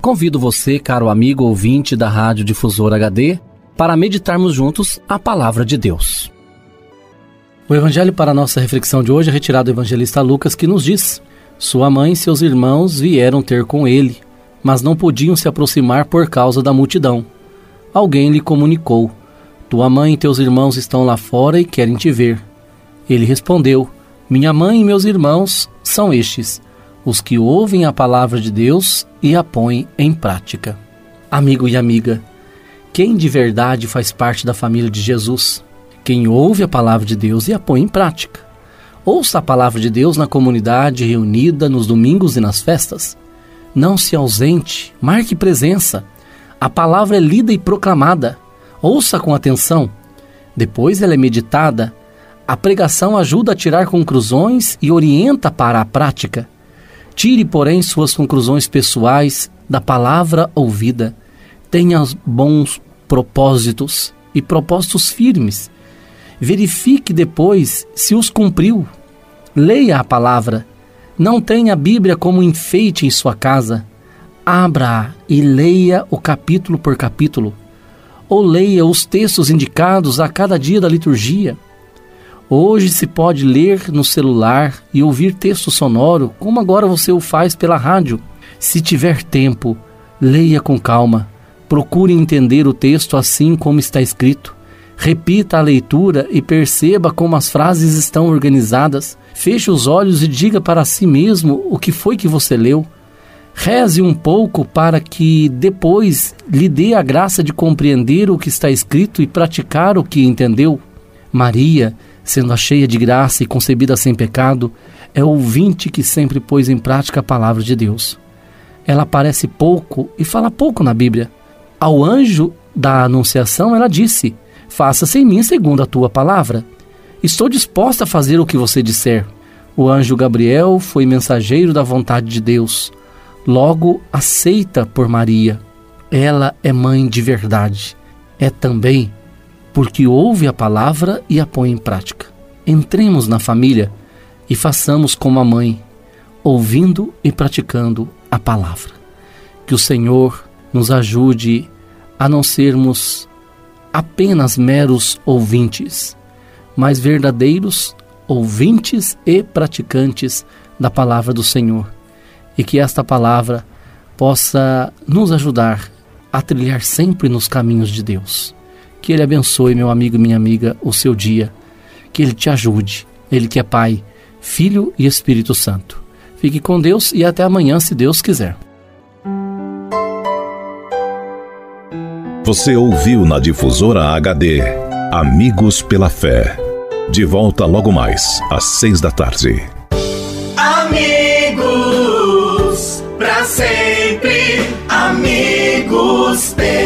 Convido você, caro amigo ouvinte da Rádio Difusor HD, para meditarmos juntos a palavra de Deus. O evangelho para nossa reflexão de hoje é retirado do evangelista Lucas, que nos diz: Sua mãe e seus irmãos vieram ter com ele, mas não podiam se aproximar por causa da multidão. Alguém lhe comunicou: Tua mãe e teus irmãos estão lá fora e querem te ver. Ele respondeu: Minha mãe e meus irmãos são estes os que ouvem a palavra de Deus e a põem em prática. Amigo e amiga, quem de verdade faz parte da família de Jesus? Quem ouve a palavra de Deus e a põe em prática. Ouça a palavra de Deus na comunidade reunida nos domingos e nas festas. Não se ausente, marque presença. A palavra é lida e proclamada. Ouça com atenção. Depois ela é meditada. A pregação ajuda a tirar conclusões e orienta para a prática. Tire, porém, suas conclusões pessoais da palavra ouvida. Tenha bons propósitos e propósitos firmes. Verifique depois se os cumpriu. Leia a palavra. Não tenha a Bíblia como enfeite em sua casa. Abra e leia o capítulo por capítulo. Ou leia os textos indicados a cada dia da liturgia. Hoje se pode ler no celular e ouvir texto sonoro, como agora você o faz pela rádio. Se tiver tempo, leia com calma. Procure entender o texto assim como está escrito. Repita a leitura e perceba como as frases estão organizadas. Feche os olhos e diga para si mesmo o que foi que você leu. Reze um pouco para que depois lhe dê a graça de compreender o que está escrito e praticar o que entendeu. Maria sendo a cheia de graça e concebida sem pecado, é ouvinte que sempre pôs em prática a palavra de Deus. Ela aparece pouco e fala pouco na Bíblia. Ao anjo da Anunciação, ela disse: Faça-se em mim segundo a tua palavra. Estou disposta a fazer o que você disser. O anjo Gabriel foi mensageiro da vontade de Deus, logo aceita por Maria. Ela é mãe de verdade. É também porque ouve a palavra e a põe em prática. Entremos na família e façamos como a mãe, ouvindo e praticando a palavra. Que o Senhor nos ajude a não sermos apenas meros ouvintes, mas verdadeiros ouvintes e praticantes da palavra do Senhor. E que esta palavra possa nos ajudar a trilhar sempre nos caminhos de Deus. Que Ele abençoe, meu amigo e minha amiga, o seu dia. Que Ele te ajude. Ele que é Pai, Filho e Espírito Santo. Fique com Deus e até amanhã, se Deus quiser. Você ouviu na Difusora HD Amigos pela Fé. De volta logo mais, às seis da tarde. Amigos, pra sempre. Amigos pela